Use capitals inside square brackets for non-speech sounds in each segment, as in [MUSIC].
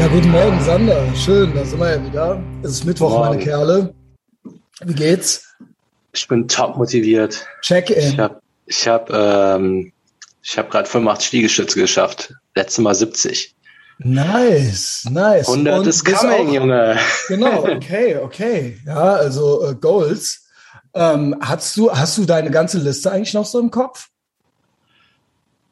Ja, guten Morgen, Sander. Schön, da sind wir ja wieder. Es ist Mittwoch, Morgen. meine Kerle. Wie geht's? Ich bin top motiviert. Check-in. Ich habe ich hab, ähm, ich hab gerade 85 Liegestütze geschafft. Letztes Mal 70. Nice, nice. 100 Und ist coming, auch- Junge. Genau, [LAUGHS] okay, okay. Ja, also äh, Goals. Ähm, hast du, hast du deine ganze Liste eigentlich noch so im Kopf?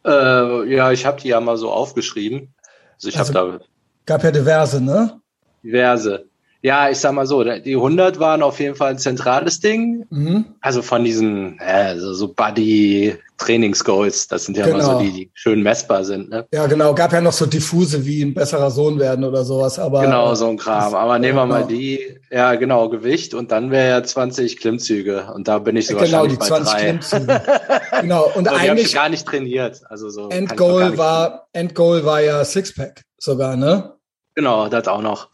Äh, ja, ich habe die ja mal so aufgeschrieben. Also ich Also- habe da Gab ja diverse, ne? diverse. Ja, ich sag mal so, die 100 waren auf jeden Fall ein zentrales Ding. Mhm. Also von diesen äh, so, so Buddy-Trainingsgoals, das sind ja immer Genau. so die, die schön messbar sind. Ne? Ja, genau. Gab ja noch so diffuse wie ein besserer Sohn werden oder sowas. Aber Genau, so ein Kram. Aber nehmen wir mal genau. die, ja genau, Gewicht und dann wäre ja 20 Klimmzüge und da bin ich so genau wahrscheinlich die bei 20 drei. Klimmzüge. [LAUGHS] genau. Und ich eigentlich gar nicht trainiert. Also so Endgoal war Endgoal war ja Sixpack sogar, ne? Genau, das auch noch.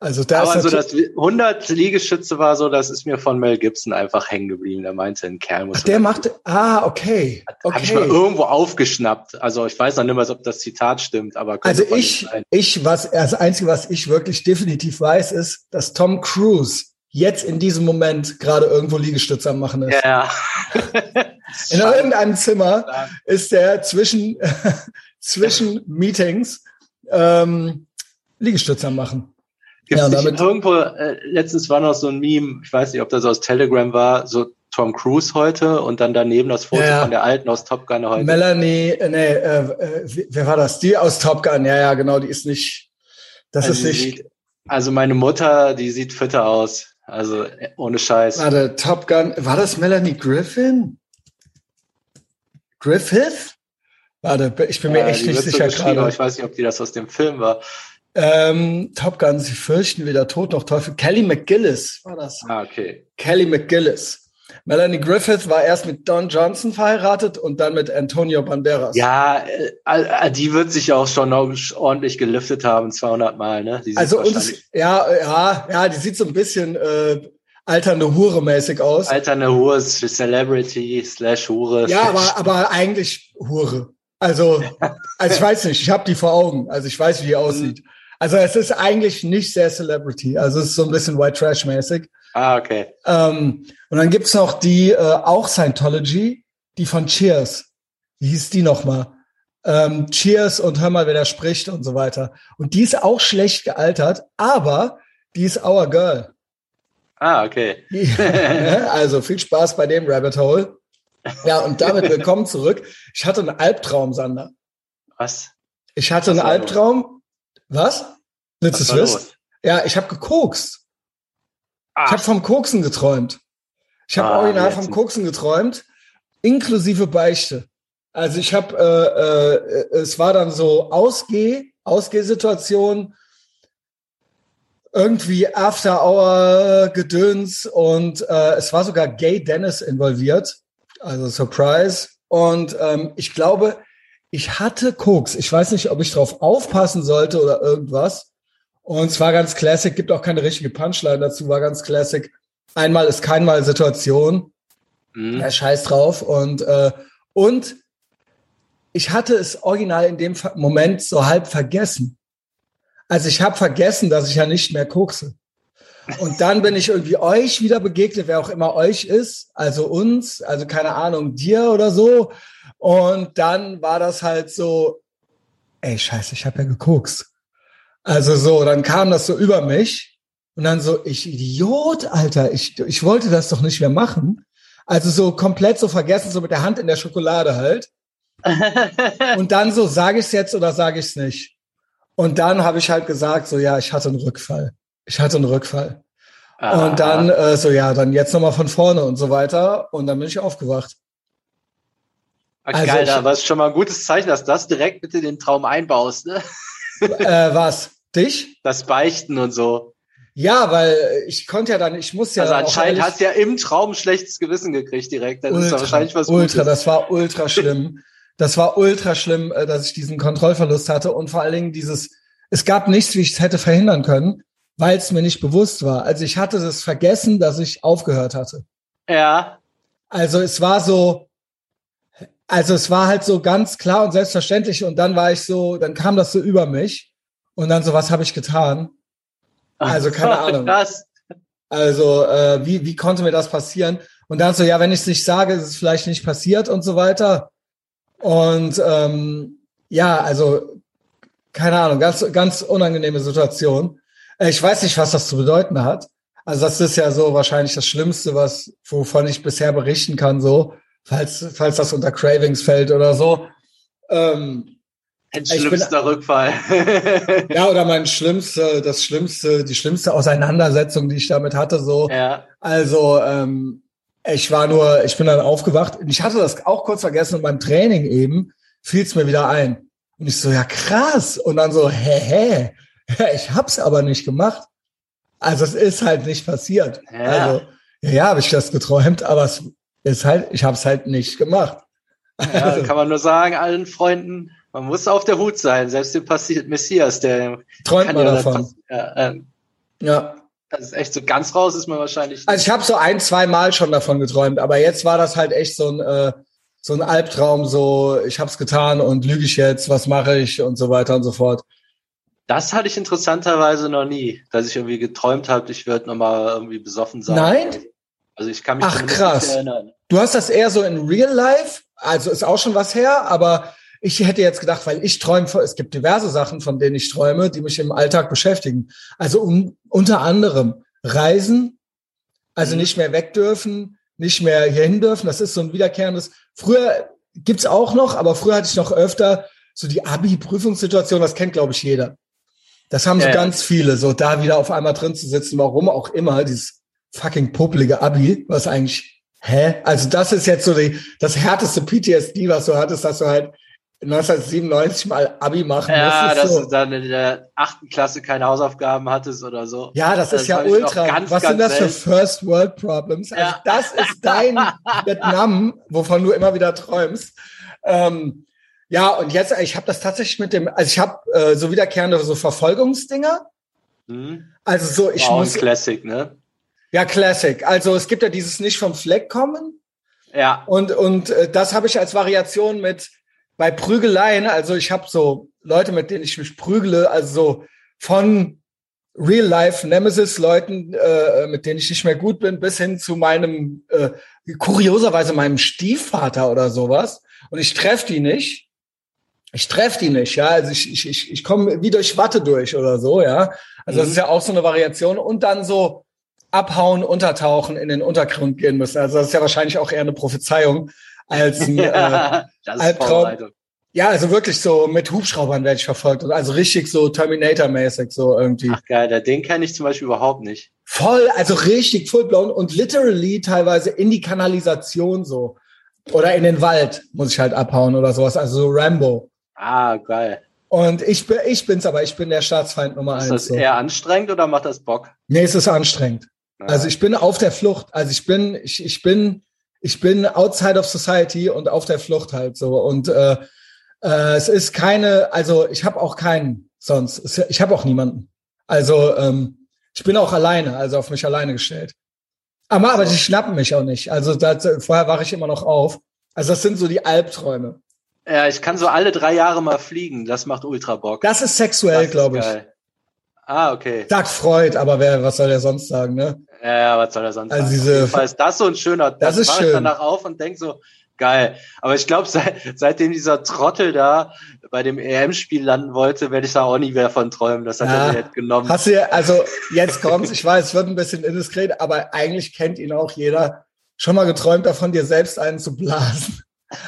Also da Aber so das 100 Liegestütze war so, das ist mir von Mel Gibson einfach hängen geblieben. Der meinte, ein Kerl muss. Ach, der macht. Ah, okay. Habe ich mal Okay. irgendwo aufgeschnappt. Also ich weiß noch nicht mal, ob das Zitat stimmt, aber Also ich, ich, was, das Einzige, was ich wirklich definitiv weiß, ist, dass Tom Cruise jetzt in diesem Moment gerade irgendwo Liegestütze am machen ist. Ja. [LAUGHS] In irgendeinem Zimmer ist der zwischen, [LAUGHS] zwischen Meetings ähm, Liegestütze am machen. Gibt's Ja, damit- irgendwo, äh, letztens war noch so ein Meme, ich weiß nicht, ob das aus Telegram war, so Tom Cruise heute und dann daneben das Foto Ja. von der alten aus Top Gun heute. Melanie, äh, nee, äh, äh, wer war das? Die aus Top Gun. Ja, ja, genau, die ist nicht, das also, ist nicht, sieht, also meine Mutter, die sieht fitter aus. Also äh, ohne Scheiß. warte, Top Gun, war das Melanie Griffin? Griffith? Warte, ich bin mir Ja, echt nicht so sicher aber gerade. Ich weiß nicht, ob die das aus dem Film war. Ähm, Top Gun, sie fürchten weder Tod noch Teufel. Kelly McGillis war das. Ah, okay. Kelly McGillis. Melanie Griffith war erst mit Don Johnson verheiratet und dann mit Antonio Banderas. Ja, äh, äh, die wird sich auch schon noch ordentlich geliftet haben, 200 Mal, ne? Also es, ja, ja, ja, die sieht so ein bisschen äh, alternde Hure mäßig aus. Alterne Hure, Celebrity, slash Hure. Ja, aber, aber eigentlich Hure. Also, [LAUGHS] also ich weiß nicht, ich habe die vor Augen. Also ich weiß, wie die aussieht. Also es ist eigentlich nicht sehr Celebrity. Also es ist so ein bisschen White Trash mäßig. Ah, okay. Ähm, und dann gibt's noch die, äh, auch Scientology, die von Cheers. Wie hieß die nochmal? Ähm, Cheers und hör mal, wer da spricht und so weiter. Und die ist auch schlecht gealtert, aber die ist our girl. Ah, okay. [LAUGHS] Also viel Spaß bei dem Rabbit Hole. Ja, und damit willkommen zurück. Ich hatte einen Albtraum, Sander. Was? Ich hatte einen? Albtraum. Was? Willst du es wissen? Ja, ich habe gekokst. Ich Ah, habe vom Koksen geträumt. Ich habe Ah, original vom Koksen geträumt, inklusive Beichte. Also ich habe, äh, äh, es war dann so Ausgeh, Ausgehsituation, irgendwie After-Hour-Gedöns und äh, es war sogar Gay Dennis involviert, also Surprise. Und ähm, ich glaube, ich hatte Koks. Ich weiß nicht, ob ich drauf aufpassen sollte oder irgendwas. Und es war ganz classic, gibt auch keine richtige Punchline dazu, war ganz classic. Einmal ist keinmal Situation. hm. Ja, scheiß drauf. Und, äh, und ich hatte es original in dem Moment so halb vergessen. Also ich habe vergessen, dass ich ja nicht mehr kokse. Und dann bin ich irgendwie euch wieder begegnet, wer auch immer euch ist, also uns, also keine Ahnung, dir oder so. Und dann war das halt so, ey, scheiße, ich habe ja gekokst. Also so, dann kam das so über mich und dann so, ich Idiot, Alter, ich, ich wollte das doch nicht mehr machen. Also so komplett so vergessen, so mit der Hand in der Schokolade halt. [LAUGHS] Und dann so, sage ich es jetzt oder sage ich es nicht? Und dann habe ich halt gesagt, so ja, ich hatte einen Rückfall. Ich hatte einen Rückfall. Ah, Und dann äh, so, ja, dann jetzt nochmal von vorne und so weiter. Und dann bin ich aufgewacht. Also geil, da war es schon mal ein gutes Zeichen, dass du das direkt mit in den Traum einbaust, ne? äh, was? Dich? Das Beichten und so. Ja, weil ich konnte ja dann, ich muss ja. also anscheinend hast du ja im Traum ein schlechtes Gewissen gekriegt direkt. Das ist ultra, doch wahrscheinlich was ultra, Gutes. das war ultra schlimm. Das war ultra schlimm, äh, dass ich diesen Kontrollverlust hatte und vor allen Dingen dieses, es gab nichts, wie ich es hätte verhindern können, weil es mir nicht bewusst war. Also ich hatte das vergessen, dass ich aufgehört hatte. Ja. Also es war so, also es war halt so ganz klar und selbstverständlich und dann war ich so, dann kam das so über mich Und dann so, was habe ich getan? Also keine [LAUGHS] Ahnung. Krass. Also äh, wie, wie konnte mir das passieren? Und dann so, ja, wenn ich es nicht sage, ist es vielleicht nicht passiert und so weiter. Und ähm, ja, also keine Ahnung, ganz, ganz unangenehme Situation. Äh, Ich weiß nicht, was das zu bedeuten hat. Also das ist ja so wahrscheinlich das Schlimmste, was wovon ich bisher berichten kann, so falls falls das unter Cravings fällt oder so. Ähm, Ein Ich bin- schlimmster Rückfall. ja, oder mein schlimmste, das schlimmste, die schlimmste Auseinandersetzung, die ich damit hatte, so. ja. Also, ähm, ich war nur, ich bin dann aufgewacht. und Ich hatte das auch kurz vergessen und beim Training eben fiel es mir wieder ein. Und ich so, ja krass. Und dann so, hä, hä. Ja, ich hab's aber nicht gemacht. Also es ist halt nicht passiert. Ja. Also, ja, ja habe ich das geträumt, aber es ist halt, ich habe es halt nicht gemacht. Ja, Also, kann man nur sagen, allen Freunden, man muss auf der Hut sein. Selbst dem Passi- Messias, der träumt man ja davon. ja, ähm, Ja. das ist echt so ganz raus ist man wahrscheinlich. Also ich habe so ein, zwei Mal schon davon geträumt, aber jetzt war das halt echt so ein äh, so ein Albtraum, so ich hab's getan und lüge ich jetzt, was mache ich und so weiter und so fort. das hatte ich interessanterweise noch nie, dass ich irgendwie geträumt habe, ich würde nochmal irgendwie besoffen sein. Nein? Also ich kann mich Ach, krass. nicht erinnern. Du hast das eher so in Real Life, also ist auch schon was her, aber ich hätte jetzt gedacht, weil ich träume, es gibt diverse Sachen, von denen ich träume, die mich im Alltag beschäftigen. Also um, unter anderem Reisen, also Mhm. nicht mehr weg dürfen, nicht mehr hierhin dürfen. Das ist so ein wiederkehrendes. Früher gibt's auch noch, aber früher hatte ich noch öfter so die Abi-Prüfungssituation, das kennt, glaube ich, jeder. Das haben so Ja, ja. ganz viele, so da wieder auf einmal drin zu sitzen, warum auch immer, dieses fucking popelige Abi, was eigentlich, hä? Also das ist jetzt so die, das härteste PTSD, was du hattest, dass du halt 1997 mal Abi machen Ja, musstest. dass so. du dann in der achten Klasse keine Hausaufgaben hattest oder so. Ja, das, Das ist ja ultra. ganz, Was sind ganz das für. First World Problems? Also Ja. das ist dein [LAUGHS] Vietnam, wovon du immer wieder träumst. Ähm, ja, und jetzt, ich habe das tatsächlich mit dem, also ich habe äh, so wiederkehrende so Verfolgungsdinger. Hm? Also so, ich ein muss, Classic, ne? Ja, Classic. Also es gibt ja dieses nicht vom Fleck kommen. Ja. Und, und äh, das habe ich als Variation mit bei Prügeleien. Also ich habe so Leute, mit denen ich mich prügele, also so von Real-Life-Nemesis-Leuten, äh, mit denen ich nicht mehr gut bin, bis hin zu meinem, äh, kurioserweise meinem Stiefvater oder sowas. Und ich treffe die nicht. Ich treffe die nicht, ja. Also ich, ich, ich, ich komme wie durch Watte durch oder so, ja. Also das Mhm. ist ja auch so eine Variation. Und dann so abhauen, untertauchen, in den Untergrund gehen müssen. Also das ist ja wahrscheinlich auch eher eine Prophezeiung als ein, [LAUGHS] äh, das ist Albtraum. Ja, also wirklich so mit Hubschraubern werde ich verfolgt also richtig so Terminator-mäßig so irgendwie. Ach geil, den kenne ich zum Beispiel überhaupt nicht. Voll, also richtig full blown und literally teilweise in die Kanalisation so. Oder in den Wald muss ich halt abhauen oder sowas, also so Rambo. Ah, geil. Und ich bin, ich bin's aber, ich bin der Staatsfeind Nummer Ist eins. das So. eher anstrengend oder macht das Bock? Nee, es ist anstrengend. Also ich bin auf der Flucht. Also ich bin, ich, ich bin, ich bin outside of society und auf der Flucht halt so. Und äh, äh, es ist keine, also ich habe auch keinen sonst. Es, ich habe auch niemanden. Also ähm, ich bin auch alleine, also auf mich alleine gestellt. Aber, aber die schnappen mich auch nicht. Also das, vorher wache ich immer noch auf. Also das sind so die Albträume. ja, ich kann so alle drei Jahre mal fliegen. Das macht ultra Bock. Das ist sexuell, glaube ich. geil. Ah, okay. Sagt Freud, aber wer, was soll der sonst sagen, ne? Ja, ja, was soll er sonst Also sagen? diese- Auf jeden Fall ist das so ein schöner, Das ist mach schön. ich danach auf und denk so, geil. Aber ich glaube, seit, seitdem dieser Trottel da bei dem EM-Spiel landen wollte, werde ich da auch nie mehr von träumen. Das hat Ja. er mir jetzt genommen. Hast du also jetzt kommt's, ich weiß, es wird ein bisschen indiskret, aber eigentlich kennt ihn auch jeder. Schon mal geträumt davon, dir selbst einen zu blasen.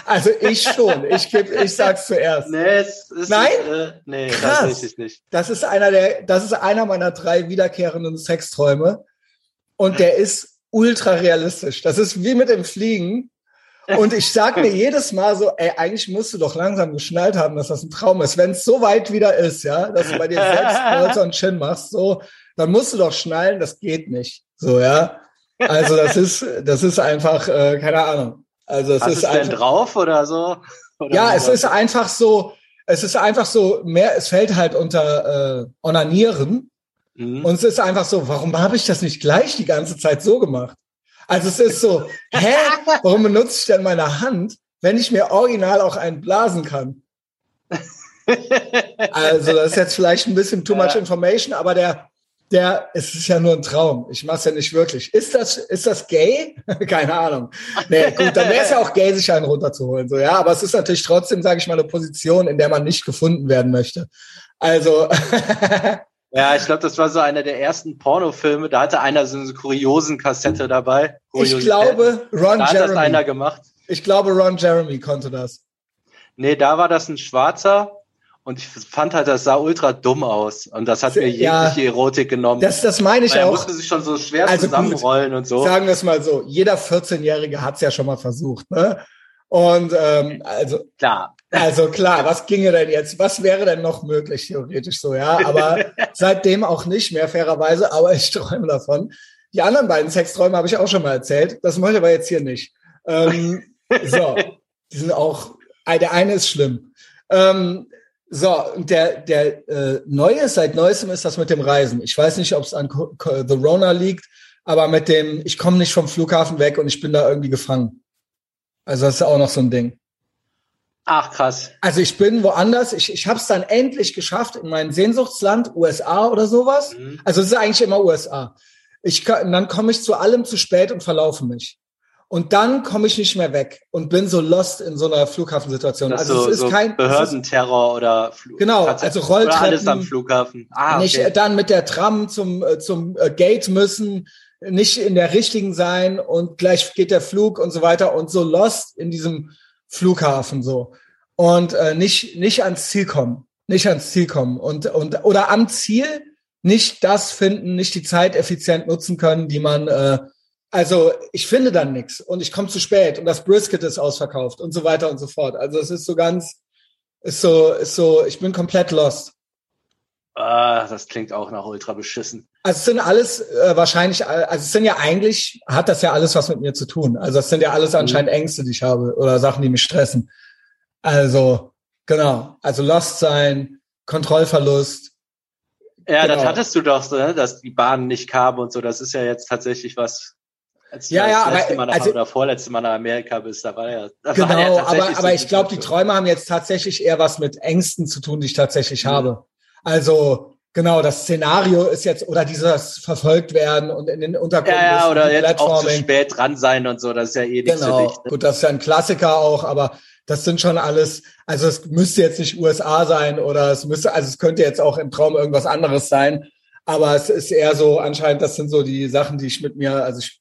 Also ich schon. Ich geb, ich sag's zuerst. Nee, es ist Nein? Nicht, äh, nee, Krass. tatsächlich nicht. Das ist einer der, das ist einer meiner drei wiederkehrenden Sexträume. Und der ist ultra realistisch. Das ist wie mit dem Fliegen. Und ich sag mir [LAUGHS] jedes Mal so, ey, eigentlich musst du doch langsam geschnallt haben, dass das ein Traum ist. Wenn es so weit wieder ist, ja, dass du bei dir selbst [LAUGHS] Polster und Chin machst, so, dann musst du doch schnallen, das geht nicht. So, ja. Also das ist, das ist einfach, äh, keine Ahnung. Also es Hast ist es denn einfach, drauf oder so? Oder ja, es ist einfach so, es ist einfach so, mehr, es fällt halt unter äh, Onanieren. Mhm. Und es ist einfach so, warum habe ich das nicht gleich die ganze Zeit so gemacht? Also es ist so, [LAUGHS] hä, warum benutze ich denn meine Hand, wenn ich mir original auch einen blasen kann? [LAUGHS] also das ist jetzt vielleicht ein bisschen too much information, aber der, der, es ist ja nur ein Traum. Ich mach's ja nicht wirklich. Ist das, ist das gay? [LAUGHS] Keine Ahnung. Nee, gut, dann wäre es ja auch gay, sich einen runterzuholen, so, ja. Aber es ist natürlich trotzdem, sage ich mal, eine Position, in der man nicht gefunden werden möchte. Also. [LAUGHS] Ja, ich glaube, das war so einer der ersten Pornofilme. Da hatte einer so eine kuriosen Kassette dabei. Ich glaube, Ron da hat Jeremy. das einer gemacht. Ich glaube, Ron Jeremy konnte das. Nee, da war das ein Schwarzer und ich fand halt, das sah ultra dumm aus. Und das hat mir Ja. jegliche Erotik genommen. Das, das meine ich Weil er auch. musste sich schon so schwer Also gut, zusammenrollen und so. Sagen wir es mal so. Jeder 14-Jährige hat's ja schon mal versucht, ne? Und ähm, also Klar. Also klar, was ginge denn jetzt? Was wäre denn noch möglich, theoretisch so, ja? Aber [LAUGHS] seitdem auch nicht mehr, fairerweise, aber ich träume davon. Die anderen beiden Sexträume habe ich auch schon mal erzählt. Das mache ich aber jetzt hier nicht. Ähm, [LAUGHS] so, die sind auch, äh, der eine ist schlimm. Ähm, so, und der, der äh, neue, seit neuestem ist das mit dem Reisen. Ich weiß nicht, ob es an Co Co The Rona liegt, aber mit dem, ich komme nicht vom Flughafen weg und ich bin da irgendwie gefangen. Also das ist auch noch so ein Ding. Ach, krass. Also ich bin woanders, ich, ich habe es dann endlich geschafft in mein Sehnsuchtsland, USA oder sowas. Mhm. Also es ist eigentlich immer USA. Ich, dann komme ich zu allem zu spät und verlaufe mich. Und dann komme ich nicht mehr weg und bin so lost in so einer Flughafensituation. Das Also so, es ist so kein es ist Behördenterror oder Fl Genau, also Rolltreppen. Oder alles am Flughafen. Ah, nicht okay. äh, dann mit der Tram zum, äh, zum äh, Gate müssen, nicht in der richtigen sein und gleich geht der Flug und so weiter und so lost in diesem Flughafen so und äh, nicht nicht ans Ziel kommen, nicht ans Ziel kommen und und oder am Ziel nicht das finden, nicht die Zeit effizient nutzen können, die man äh, also ich finde dann nichts und ich komme zu spät und das Brisket ist ausverkauft und so weiter und so fort. Also es ist so ganz ist so ist so ich bin komplett lost. Ah, das klingt auch nach ultra beschissen. Also es sind alles äh, wahrscheinlich, all- also es sind ja eigentlich, hat das ja alles was mit mir zu tun. Also es sind ja alles anscheinend Ängste, die ich habe oder Sachen, die mich stressen. Also genau, also Lost sein, Kontrollverlust. Ja, das Genau. hattest du doch, so, ne? dass die Bahnen nicht kamen und so. Das ist ja jetzt tatsächlich was. Als Ja, ja, das aber- Mal nach, also- oder vorletzte Mal nach Amerika bist, da war ja. Da Genau, war ja aber, aber ich glaube, die. Träume haben jetzt tatsächlich eher was mit Ängsten zu tun, die ich tatsächlich Mhm. habe. Also genau, das Szenario ist jetzt oder dieses verfolgt werden und in den Untergrund Ja, ja, oder jetzt auch zu spät dran sein und so, das ist ja eh nichts für Genau. dich. Ne? Gut, das ist ja ein Klassiker auch, aber das sind schon alles, also es müsste jetzt nicht USA sein oder es müsste, also es könnte jetzt auch im Traum irgendwas anderes sein, aber es ist eher so anscheinend, das sind so die Sachen, die ich mit mir, also ich,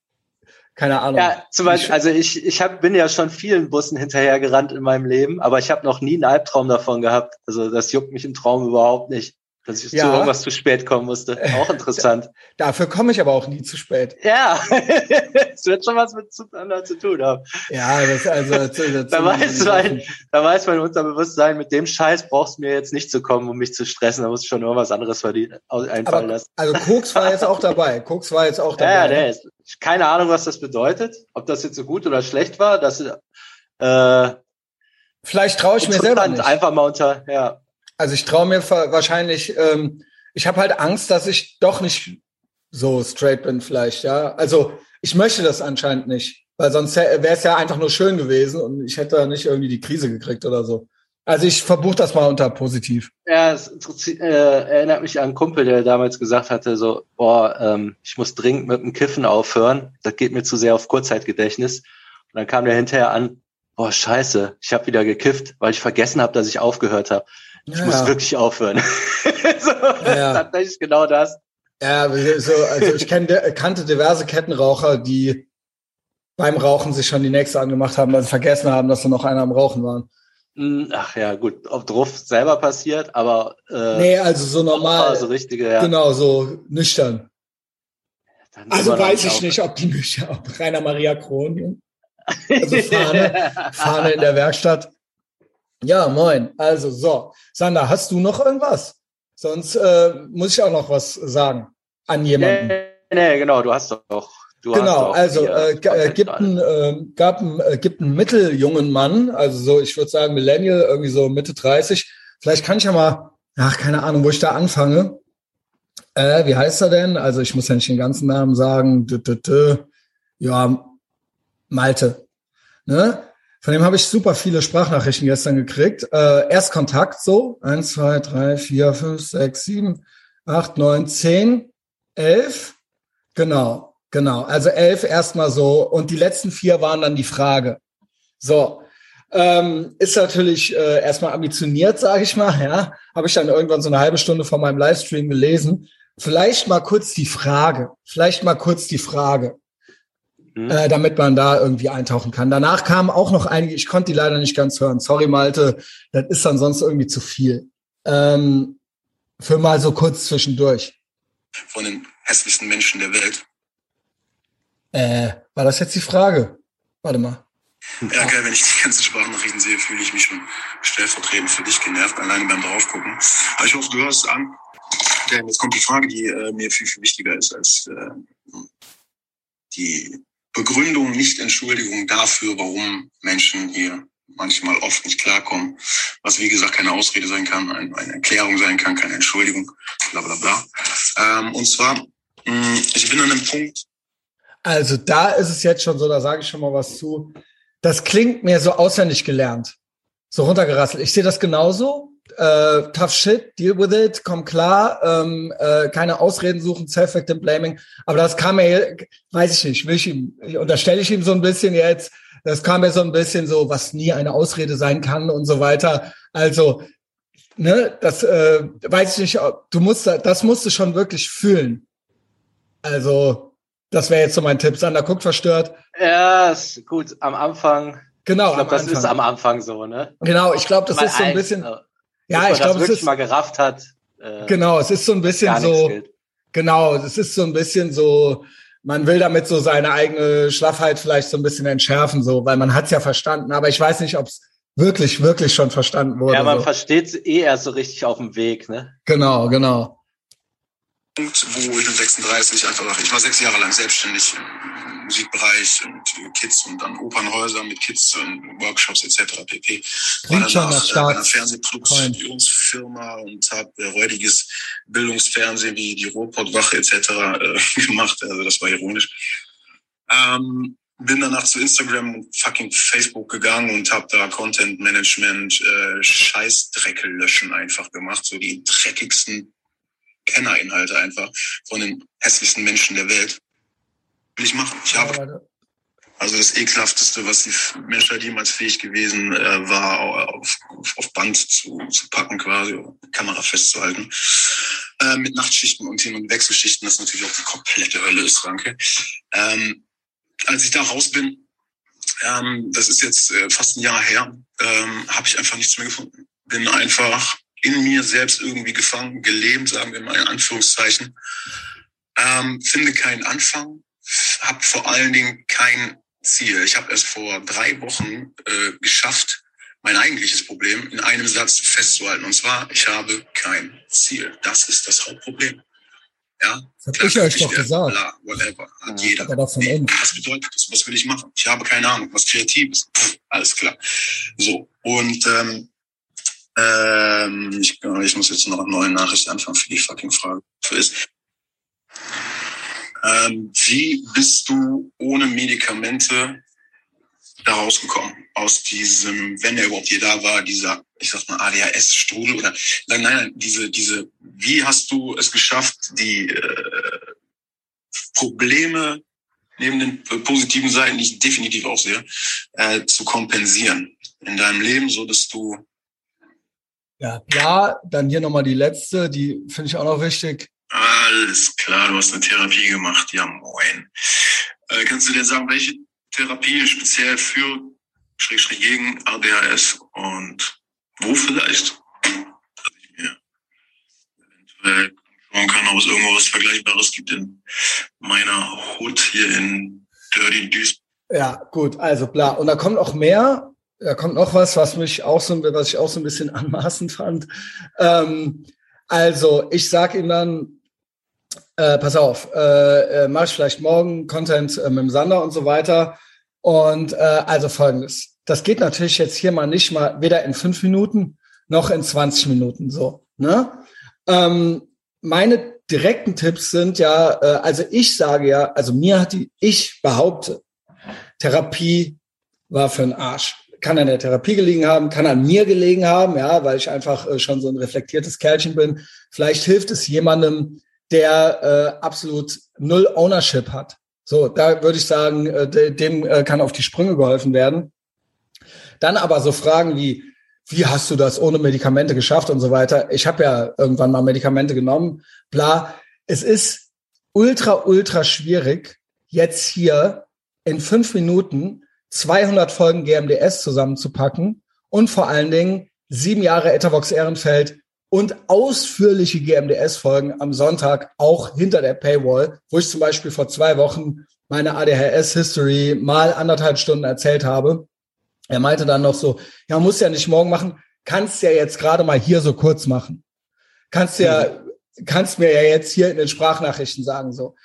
keine Ahnung. Ja, zum Beispiel, also ich, ich hab, bin ja schon vielen Bussen hinterhergerannt in meinem Leben, aber ich habe noch nie einen Albtraum davon gehabt. Also das juckt mich im Traum überhaupt nicht, dass ich Ja. zu irgendwas zu spät kommen musste. Auch [LAUGHS] interessant. Dafür komme ich aber auch nie zu spät. ja, [LAUGHS] es wird schon was mit zueinander zu tun haben. Ja, das also das, das, Da weiß mein, da weiß mein Unterbewusstsein, mit dem Scheiß brauchst du mir jetzt nicht zu kommen, um mich zu stressen. Da musst du schon irgendwas anderes verdienen, einfallen aber, lassen. also Koks war jetzt auch dabei. Koks war jetzt auch dabei. [LAUGHS] Ja, ja, der ist. Keine Ahnung, was das bedeutet. Ob das jetzt so gut oder schlecht war, das äh, Vielleicht traue ich mir selber nicht. Einfach mal unter, ja. Also ich traue mir wahrscheinlich, ähm, ich habe halt Angst, dass ich doch nicht so straight bin vielleicht, ja. Also ich möchte das anscheinend nicht, weil sonst wäre es ja einfach nur schön gewesen und ich hätte da nicht irgendwie die Krise gekriegt oder so. Also ich verbuche das mal unter positiv. Ja, es äh, erinnert mich an einen Kumpel, der damals gesagt hatte, so, boah, ähm, ich muss dringend mit dem Kiffen aufhören. Das geht mir zu sehr auf Kurzzeitgedächtnis. Und dann kam der hinterher an, boah, scheiße, ich habe wieder gekifft, weil ich vergessen habe, dass ich aufgehört habe. Ich Ja. muss wirklich aufhören. [LAUGHS] so, das Ja. ist tatsächlich genau das. Ja, so, also ich kenn, kannte diverse Kettenraucher, die beim Rauchen sich schon die nächste angemacht haben, weil sie vergessen haben, dass sie noch einer am Rauchen waren. Hm, Ach ja, gut, ob drauf selber passiert, aber äh, Nee, also so normal. so richtige, ja. Genau, so nüchtern. Dann Also weiß ich nicht, ob die nüchtern, ob Rainer Maria Kron, [LAUGHS] also Fahne, Fahne in der Werkstatt. Ja, moin. Also so, Sander, hast du noch irgendwas? Sonst äh, muss ich auch noch was sagen an jemanden. nee, nee, genau, du hast doch. Du Genau, also äh, äh, gibt gerade. einen, äh, gab einen, äh, gibt einen mitteljungen Mann, also so, ich würde sagen Millennial, irgendwie so Mitte 30. Vielleicht kann ich ja mal, ach, keine Ahnung, wo ich da anfange. Äh, wie heißt er denn? Also ich muss ja nicht den ganzen Namen sagen. Dü, dü, dü. Ja, Malte. Ne? Von dem habe ich super viele Sprachnachrichten gestern gekriegt. Äh, Erstkontakt so. Eins, zwei, drei, vier, fünf, sechs, sieben, acht, neun, zehn, elf. Genau, genau. Also elf erstmal so. Und die letzten vier waren dann die Frage. So. Ähm, ist natürlich äh, erstmal ambitioniert, sage ich mal. Ja, habe ich dann irgendwann so eine halbe Stunde vor meinem Livestream gelesen. Vielleicht mal kurz die Frage. Vielleicht mal kurz die Frage mhm. äh, damit man da irgendwie eintauchen kann. Danach kamen auch noch einige, ich konnte die leider nicht ganz hören. Sorry, Malte, das ist dann sonst irgendwie zu viel. Ähm, für mal so kurz zwischendurch. Von den hässlichsten Menschen der Welt. Äh, war das jetzt die Frage? Warte mal. Ja, geil, wenn ich die ganzen Sprachnachrichten sehe, fühle ich mich schon stellvertretend für dich genervt, alleine beim draufgucken. Aber ich hoffe, du hörst es an. Denn jetzt kommt die Frage, die äh, mir viel, viel wichtiger ist als äh, die Begründung, nicht Entschuldigung dafür, warum Menschen hier manchmal oft nicht klarkommen, was wie gesagt keine Ausrede sein kann, eine Erklärung sein kann, keine Entschuldigung, bla bla bla. Ähm, und zwar, mh, mm, ich bin an einem Punkt. Also da ist es jetzt schon so, da sage ich schon mal was zu. Das klingt mir so auswendig gelernt, so runtergerasselt. Ich sehe das genauso äh, tough shit, deal with it, komm klar, ähm, äh, keine Ausreden suchen, self-victim blaming. Aber das kam mir, weiß ich nicht, will ich ihm, unterstelle ich ihm so ein bisschen jetzt, das kam mir so ein bisschen so, was nie eine Ausrede sein kann und so weiter. Also, ne, das äh, weiß ich nicht, du musst, das musst du schon wirklich fühlen. Also, das wäre jetzt so mein Tipp. Sander guckt verstört. Ja, ist gut, am Anfang. Genau. Ich glaube, das Anfang. ist am Anfang so, ne? Genau, ich glaube, das ist so ein bisschen. Eins, ja, ich glaube, es ist mal gerafft hat. Äh, genau, es ist so ein bisschen so. Genau, es ist so ein bisschen so. Man will damit so seine eigene Schlaffheit vielleicht so ein bisschen entschärfen, so, weil man hat's ja verstanden. Aber ich weiß nicht, ob es wirklich, wirklich schon verstanden wurde. Ja, man so. versteht eh erst so richtig auf dem Weg, ne? Genau, genau. Punkt, wo ich mit 36 einfach, ich war sechs Jahre lang selbstständig im Musikbereich und Kids und dann Opernhäuser mit Kids und Workshops etc. pp. War danach äh, bei einer Fernsehproduktionsfirma und habe äh, räudiges Bildungsfernsehen wie die Ruhrpottwache etc. Äh, [LAUGHS] gemacht. Also das war ironisch. Ähm, bin danach zu Instagram und fucking Facebook gegangen und habe da Content Management, äh, Scheißdrecke löschen einfach gemacht, so die dreckigsten Kennerinhalte einfach von den hässlichsten Menschen der Welt. Will ich machen. Ich habe also das ekelhafteste, was die Menschheit jemals fähig gewesen äh, war, auf, auf, Band zu, zu packen quasi, Kamera festzuhalten. Äh, mit Nachtschichten und Hin- und Wechselschichten, das natürlich auch die komplette Hölle ist, Ranke. Ähm, als ich da raus bin, ähm, das ist jetzt äh, fast ein Jahr her, ähm, habe ich einfach nichts mehr gefunden. Bin einfach in mir selbst irgendwie gefangen, gelähmt, sagen wir mal in Anführungszeichen. Ähm, finde keinen Anfang, habe vor allen Dingen kein Ziel. Ich habe es vor drei Wochen äh, geschafft, mein eigentliches Problem in einem Satz festzuhalten. Und zwar, ich habe kein Ziel. Das ist das Hauptproblem. Ja, das habe ich euch doch gesagt. Bla, whatever. Hat ja, jeder. Nee, was bedeutet das? Was will ich machen? Ich habe keine Ahnung. Was Kreatives. Pff, alles klar. So. Und ähm, ähm, ich, ich muss jetzt noch eine neue Nachricht anfangen für die fucking Frage. Ist. Ähm, wie bist du ohne Medikamente da rausgekommen? Aus diesem, wenn er überhaupt hier da war, dieser, ich sag mal, ADHS-Strudel oder, nein, nein, diese, diese, wie hast du es geschafft, die äh, Probleme neben den positiven Seiten, die ich definitiv auch sehe, äh, zu kompensieren in deinem Leben, so dass du ja, ja, dann hier nochmal die letzte, die finde ich auch noch wichtig. Alles klar, du hast eine Therapie gemacht. Ja, moin. Äh, kannst du dir sagen, welche Therapie speziell für Schrägstrich gegen ADHS und wo vielleicht? Dass ich mir eventuell schauen kann, ob es irgendwo was Vergleichbares gibt in meiner Hut hier in Dirty Duisburg. Ja, gut, also bla. Und da kommt auch mehr da kommt noch was, was mich auch so, was ich auch so ein bisschen [LAUGHS] anmaßend fand. Ähm, also ich sag ihm dann, äh, pass auf, äh, äh, mach ich vielleicht morgen Content äh, mit dem Sander und so weiter. Und äh, also folgendes. Das geht natürlich jetzt hier mal nicht mal weder in fünf Minuten noch in 20 Minuten so. Ne? Ähm, meine direkten Tipps sind ja, also ich sage ja, also mir hat die, ich behaupte, Therapie war für den Arsch kann an der Therapie gelegen haben, kann an mir gelegen haben, ja, weil ich einfach äh, schon so ein reflektiertes Kerlchen bin. Vielleicht hilft es jemandem, der äh, absolut null Ownership hat. So, da würde ich sagen, äh, dem äh, kann auf die Sprünge geholfen werden. Dann aber so Fragen wie, wie hast du das ohne Medikamente geschafft und so weiter. Ich habe ja irgendwann mal Medikamente genommen, bla. Es ist ultra, ultra schwierig, jetzt hier in fünf Minuten 200 Folgen GMDS zusammenzupacken und vor allen Dingen sieben Jahre Etavox Ehrenfeld und ausführliche GMDS-Folgen am Sonntag auch hinter der Paywall, wo ich zum Beispiel vor zwei Wochen meine ADHS-History mal anderthalb Stunden erzählt habe. Er meinte dann noch so, ja, muss ja nicht morgen machen, kannst ja jetzt gerade mal hier so kurz machen. Kannst ja, kannst mir ja jetzt hier in den Sprachnachrichten sagen, so.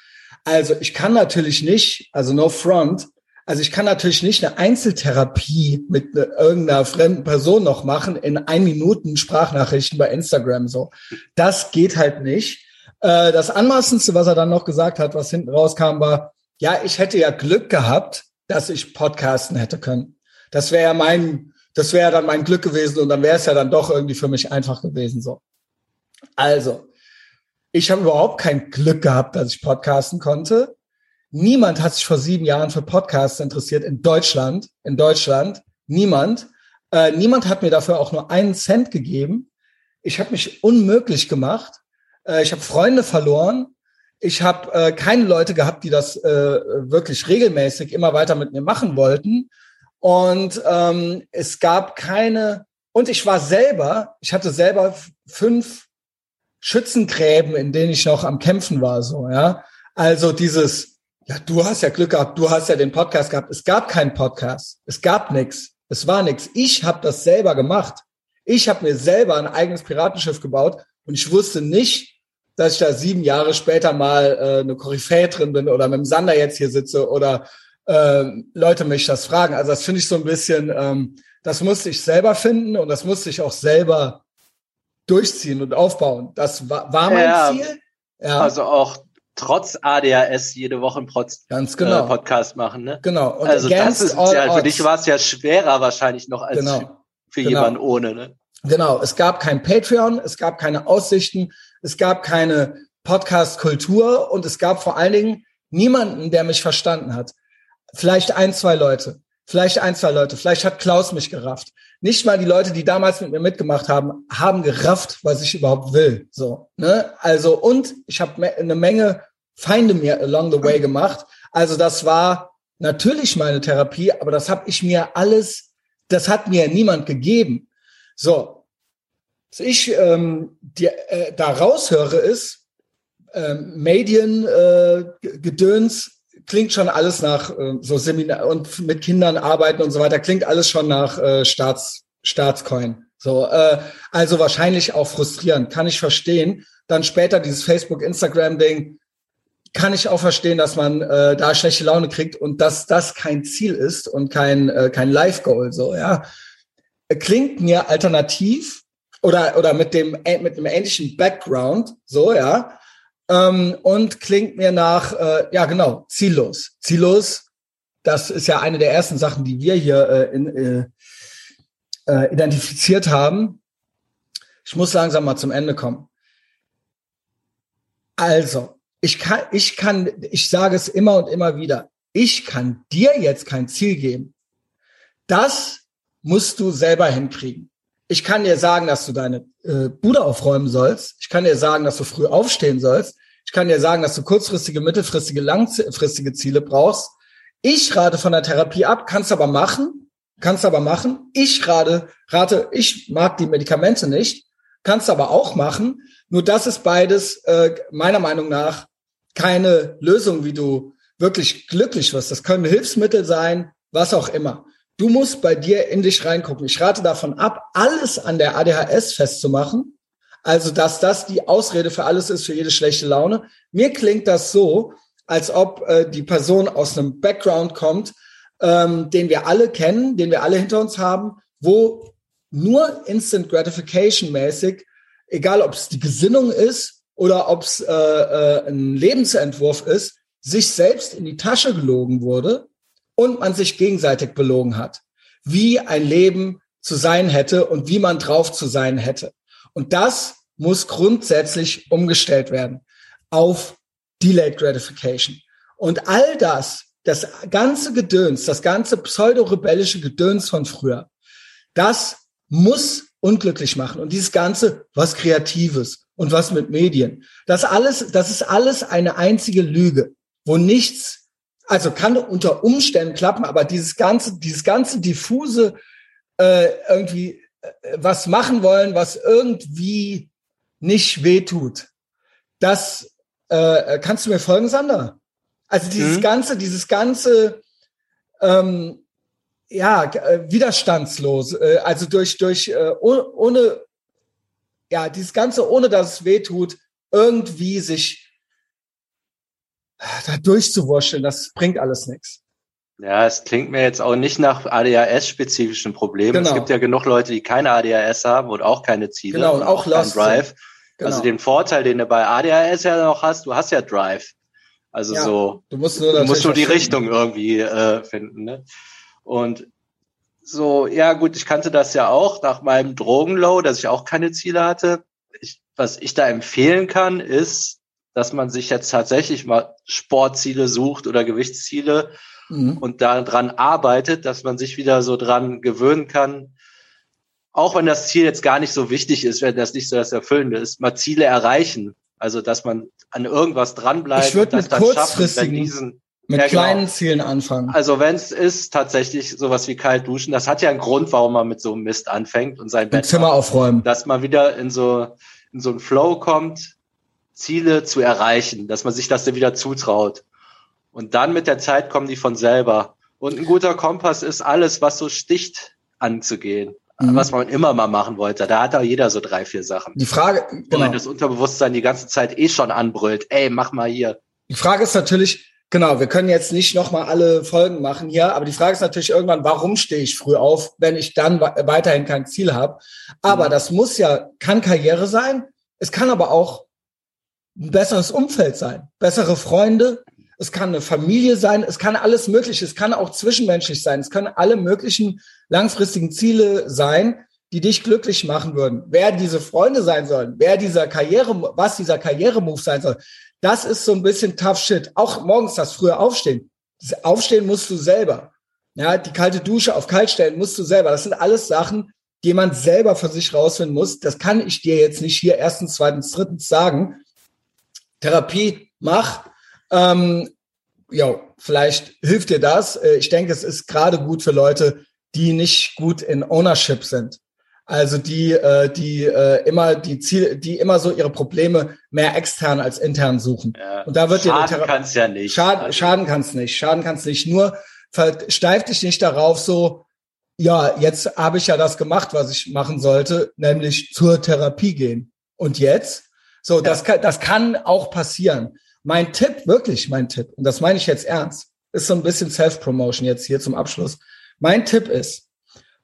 Also ich kann natürlich nicht, also no front, also ich kann natürlich nicht eine Einzeltherapie mit ne, irgendeiner fremden Person noch machen in ein Minuten Sprachnachrichten bei Instagram so. Das geht halt nicht. Äh, das Anmaßendste, was er dann noch gesagt hat, was hinten rauskam, war, ja, ich hätte ja Glück gehabt, dass ich podcasten hätte können. Das wäre ja mein, das wäre dann mein Glück gewesen und dann wäre es ja dann doch irgendwie für mich einfach gewesen so. Also, ich habe überhaupt kein Glück gehabt, dass ich podcasten konnte. Niemand hat sich vor sieben Jahren für Podcasts interessiert in Deutschland. In Deutschland niemand. Äh, niemand hat mir dafür auch nur einen Cent gegeben. Ich habe mich unmöglich gemacht. Äh, ich habe Freunde verloren. Ich habe äh, keine Leute gehabt, die das äh, wirklich regelmäßig immer weiter mit mir machen wollten. Und ähm, es gab keine. Und ich war selber. Ich hatte selber fünf Schützengräben, in denen ich noch am Kämpfen war. So ja. Also dieses ja, du hast ja Glück gehabt, du hast ja den Podcast gehabt. Es gab keinen Podcast. Es gab nichts. Es war nichts. Ich habe das selber gemacht. Ich habe mir selber ein eigenes Piratenschiff gebaut und ich wusste nicht, dass ich da sieben Jahre später mal äh, eine Koryphäe drin bin oder mit dem Sander jetzt hier sitze oder äh, Leute mich das fragen. Also das finde ich so ein bisschen, ähm, das musste ich selber finden und das musste ich auch selber durchziehen und aufbauen. Das war, war mein ja, Ziel. Ja. Also auch trotz ADHS jede Woche einen Ganz genau. Äh, Podcast machen. Ne? Genau. Und also das ist ja, für dich war es ja schwerer wahrscheinlich noch als genau. für, für genau. jemanden ohne. Ne? Genau. Es gab kein Patreon, es gab keine Aussichten, es gab keine Podcast-Kultur und es gab vor allen Dingen niemanden, der mich verstanden hat. Vielleicht ein, zwei Leute. Vielleicht ein, zwei Leute. Vielleicht hat Klaus mich gerafft. Nicht mal die Leute, die damals mit mir mitgemacht haben, haben gerafft, was ich überhaupt will. So, ne? Also und ich habe eine Menge Feinde mir along the way gemacht. Also das war natürlich meine Therapie, aber das habe ich mir alles, das hat mir niemand gegeben. So, was ich ähm, die, äh, da raushöre ist ähm, Medien äh, klingt schon alles nach äh, so Seminar und mit Kindern arbeiten und so weiter, klingt alles schon nach äh, Staats, Staatscoin. So, äh, also wahrscheinlich auch frustrierend, kann ich verstehen. Dann später dieses Facebook, Instagram-Ding, kann ich auch verstehen, dass man äh, da schlechte Laune kriegt und dass das kein Ziel ist und kein, äh, kein Life-Goal. So, ja. Klingt mir alternativ oder, oder mit dem, äh, mit einem ähnlichen Background, so, ja, ähm, und klingt mir nach, äh, ja genau, ziellos. Ziellos, das ist ja eine der ersten Sachen, die wir hier äh, in, äh, äh, identifiziert haben. Ich muss langsam mal zum Ende kommen. Also, ich kann, ich kann, ich sage es immer und immer wieder. Ich kann dir jetzt kein Ziel geben. Das musst du selber hinkriegen. Ich kann dir sagen, dass du deine äh, Bude aufräumen sollst. Ich kann dir sagen, dass du früh aufstehen sollst. Ich kann dir sagen, dass du kurzfristige, mittelfristige, langfristige Ziele brauchst. Ich rate von der Therapie ab, kannst aber machen, kannst aber machen. Ich rate, rate, ich mag die Medikamente nicht, kannst aber auch machen. Nur das ist beides äh, meiner Meinung nach keine Lösung, wie du wirklich glücklich wirst. Das können Hilfsmittel sein, was auch immer. Du musst bei dir in dich reingucken. Ich rate davon ab, alles an der ADHS festzumachen also, dass das die Ausrede für alles ist, für jede schlechte Laune. Mir klingt das so, als ob äh, die Person aus einem Background kommt, ähm, den wir alle kennen, den wir alle hinter uns haben, wo nur Instant Gratification mäßig, egal ob es die Gesinnung ist oder ob es äh, äh, ein Lebensentwurf ist, sich selbst in die Tasche gelogen wurde und man sich gegenseitig belogen hat. wie ein Leben zu sein hätte und wie man drauf zu sein hätte. Und das muss grundsätzlich umgestellt werden auf Delayed Gratification. Und all das, das ganze Gedöns, das ganze pseudo-rebellische Gedöns von früher, das muss unglücklich machen. Und dieses ganze, was Kreatives und was mit Medien, das alles, das ist alles eine einzige Lüge, wo nichts, also kann unter Umständen klappen, aber dieses ganze, dieses ganze diffuse, äh, irgendwie äh, was machen wollen, was irgendwie nicht wehtut, das äh, kannst du mir folgen, Sander? Also dieses mhm. ganze, dieses ganze, ähm, ja, äh, widerstandslos, äh, also durch, durch, äh, ohne, ja, dieses ganze, ohne dass es weh tut, irgendwie sich äh, da durchzuwurscheln, das bringt alles nichts. Ja, es klingt mir jetzt auch nicht nach ADHS-spezifischen Problemen. Genau. Es gibt ja genug Leute, die keine ADHS haben und auch keine Ziele genau, und auch, auch Drive. Genau. Also den Vorteil, den du bei ADHS ja noch hast, du hast ja Drive. Also ja, so, du musst nur, du musst nur die Richtung irgendwie äh, finden. Ne? Und so, ja gut, ich kannte das ja auch nach meinem Drogenlow, dass ich auch keine Ziele hatte. Ich, was ich da empfehlen kann, ist, dass man sich jetzt tatsächlich mal Sportziele sucht oder Gewichtsziele mhm. und daran arbeitet, dass man sich wieder so dran gewöhnen kann, auch wenn das Ziel jetzt gar nicht so wichtig ist, wenn das nicht so das Erfüllende ist, mal Ziele erreichen. Also, dass man an irgendwas dranbleibt. Ich würde mit kurzfristigen, diesen, mit ja, genau. kleinen Zielen anfangen. Also, wenn es ist tatsächlich sowas wie kalt duschen, das hat ja einen Grund, warum man mit so einem Mist anfängt und sein Bett Zimmer aufräumen. Dass man wieder in so, in so einen Flow kommt, Ziele zu erreichen, dass man sich das dann wieder zutraut. Und dann mit der Zeit kommen die von selber. Und ein guter Kompass ist alles, was so sticht, anzugehen mhm. was man immer mal machen wollte. Da hat auch jeder so drei, vier Sachen. Die Frage, genau. Und das Unterbewusstsein die ganze Zeit eh schon anbrüllt, ey, mach mal hier. Die Frage ist natürlich, genau, wir können jetzt nicht nochmal alle Folgen machen hier, aber die Frage ist natürlich irgendwann, warum stehe ich früh auf, wenn ich dann weiterhin kein Ziel habe? Aber mhm. das muss ja, kann Karriere sein, es kann aber auch ein besseres Umfeld sein, bessere Freunde, es kann eine Familie sein, es kann alles Mögliche, es kann auch zwischenmenschlich sein, es können alle möglichen langfristigen Ziele sein, die dich glücklich machen würden. Wer diese Freunde sein sollen, wer dieser Karriere, was dieser Karrieremove sein soll, das ist so ein bisschen tough shit. Auch morgens das frühe Aufstehen. Das Aufstehen musst du selber. Ja, die kalte Dusche auf kalt stellen musst du selber. Das sind alles Sachen, die man selber für sich rausfinden muss. Das kann ich dir jetzt nicht hier erstens, zweitens, drittens sagen. Therapie mach, ähm, ja, vielleicht hilft dir das. Äh, ich denke, es ist gerade gut für Leute, die nicht gut in Ownership sind. Also die, äh, die äh, immer die Ziel, die immer so ihre Probleme mehr extern als intern suchen. Ja, und da wird schaden dir kannst ja nicht. Schaden, also. schaden kannst nicht. Schaden kannst nicht. Nur versteif dich nicht darauf so. Ja, jetzt habe ich ja das gemacht, was ich machen sollte, nämlich zur Therapie gehen. Und jetzt? So, ja. das kann, das kann auch passieren. Mein Tipp, wirklich mein Tipp, und das meine ich jetzt ernst, ist so ein bisschen Self-Promotion jetzt hier zum Abschluss. Mein Tipp ist,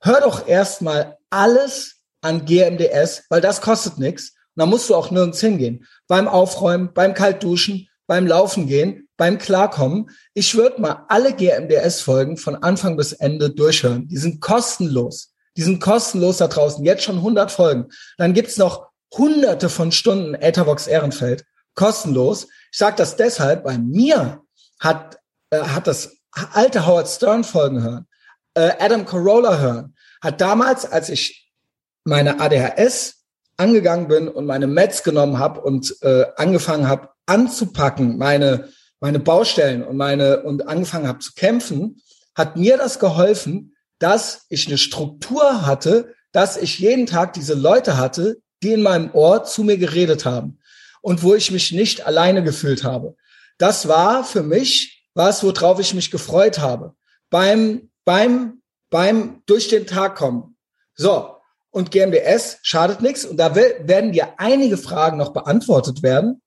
hör doch erstmal alles an GMDS, weil das kostet nichts. Und da musst du auch nirgends hingehen. Beim Aufräumen, beim Kaltduschen, beim Laufen gehen, beim Klarkommen. Ich würde mal alle GMDS-Folgen von Anfang bis Ende durchhören. Die sind kostenlos. Die sind kostenlos da draußen. Jetzt schon 100 Folgen. Dann gibt's noch hunderte von Stunden Ethervox Ehrenfeld. Kostenlos. Ich sage das deshalb, bei mir hat, äh, hat das alte Howard Stern Folgen hören, äh, Adam Carolla hören, hat damals, als ich meine ADHS angegangen bin und meine Meds genommen habe und äh, angefangen habe anzupacken, meine meine Baustellen und meine und angefangen habe zu kämpfen, hat mir das geholfen, dass ich eine Struktur hatte, dass ich jeden Tag diese Leute hatte, die in meinem Ohr zu mir geredet haben und wo ich mich nicht alleine gefühlt habe. Das war für mich was, worauf ich mich gefreut habe. Beim, beim, beim durch den Tag kommen. So. Und GMDS schadet nichts. Und da werden dir einige Fragen noch beantwortet werden.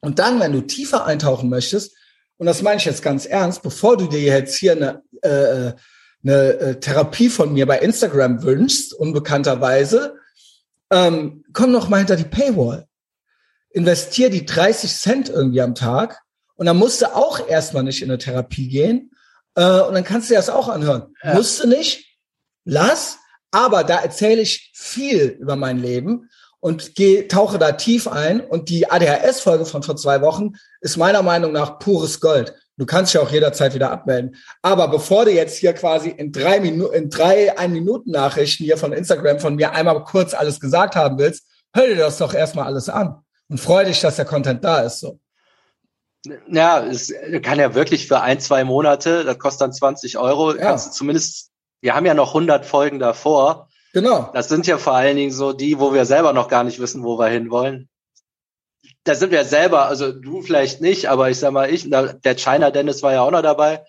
Und dann, wenn du tiefer eintauchen möchtest, und das meine ich jetzt ganz ernst, bevor du dir jetzt hier eine, äh, eine äh, Therapie von mir bei Instagram wünschst, unbekannterweise, ähm, komm noch mal hinter die Paywall investiere die 30 Cent irgendwie am Tag und dann musst du auch erstmal nicht in eine Therapie gehen äh, und dann kannst du dir das auch anhören. Ja. Musst du nicht, lass, aber da erzähle ich viel über mein Leben und gehe, tauche da tief ein. Und die ADHS-Folge von vor zwei Wochen ist meiner Meinung nach pures Gold. Du kannst dich auch jederzeit wieder abmelden. Aber bevor du jetzt hier quasi in drei Minuten, in drei Ein-Minuten-Nachrichten hier von Instagram von mir einmal kurz alles gesagt haben willst, hör dir das doch erstmal alles an und freu dich, dass der Content da ist. So. Ja, es kann ja wirklich für ein, zwei Monate, das kostet dann 20 Euro, ja. kannst du zumindest, wir haben ja noch 100 Folgen davor. Genau. Das sind ja vor allen Dingen so die, wo wir selber noch gar nicht wissen, wo wir hinwollen. Da sind wir selber, also du vielleicht nicht, aber ich sag mal, ich, der China Dennis war ja auch noch dabei.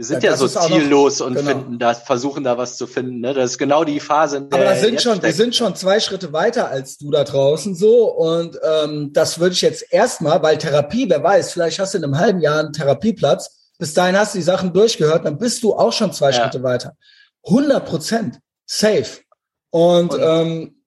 Wir sind ja, ja so ziellos noch, und genau. finden da, versuchen da was zu finden. Ne? Das ist genau die Phase. In der Aber da sind schon, wir sind schon zwei Schritte weiter als du da draußen so. Und ähm, das würde ich jetzt erstmal, weil Therapie, wer weiß, vielleicht hast du in einem halben Jahr einen Therapieplatz. Bis dahin hast du die Sachen durchgehört, dann bist du auch schon zwei ja. Schritte weiter. 100 Prozent safe. Und, und ähm,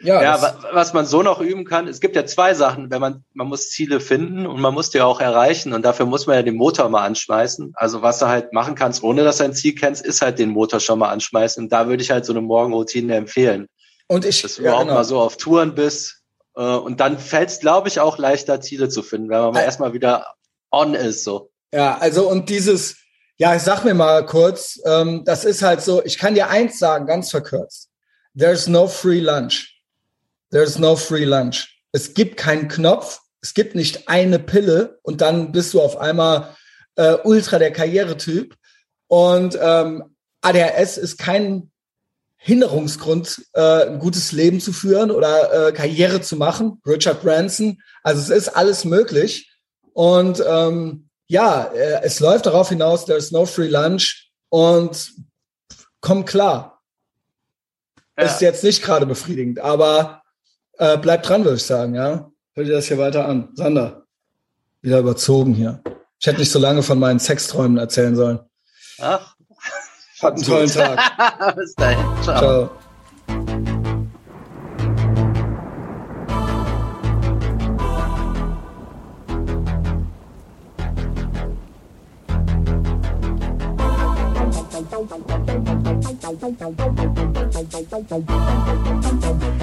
ja, ja was man so noch üben kann, es gibt ja zwei Sachen, wenn man, man muss Ziele finden und man muss die auch erreichen und dafür muss man ja den Motor mal anschmeißen. Also was du halt machen kannst, ohne dass du ein Ziel kennst, ist halt den Motor schon mal anschmeißen und da würde ich halt so eine Morgenroutine empfehlen. Und ich, dass du ja, überhaupt genau. mal so auf Touren bist äh, und dann fällt es, glaube ich, auch leichter Ziele zu finden, wenn man mal erstmal wieder on ist, so. Ja, also und dieses, ja, ich sag mir mal kurz, ähm, das ist halt so, ich kann dir eins sagen, ganz verkürzt. There's no free lunch. There's no free lunch. Es gibt keinen Knopf, es gibt nicht eine Pille und dann bist du auf einmal äh, ultra der Karrieretyp. Und ähm, ADHS ist kein Hinderungsgrund, äh, ein gutes Leben zu führen oder äh, Karriere zu machen. Richard Branson. Also es ist alles möglich. Und ähm, ja, äh, es läuft darauf hinaus, there's no free lunch und komm klar. Ja. Ist jetzt nicht gerade befriedigend, aber äh, bleibt dran, würde ich sagen, ja. Hör dir das hier weiter an. Sander, wieder überzogen hier. Ich hätte nicht so lange von meinen Sexträumen erzählen sollen. Ach. Hat einen tollen Tag. [LAUGHS] Bis dahin. Ciao. Ciao. Thank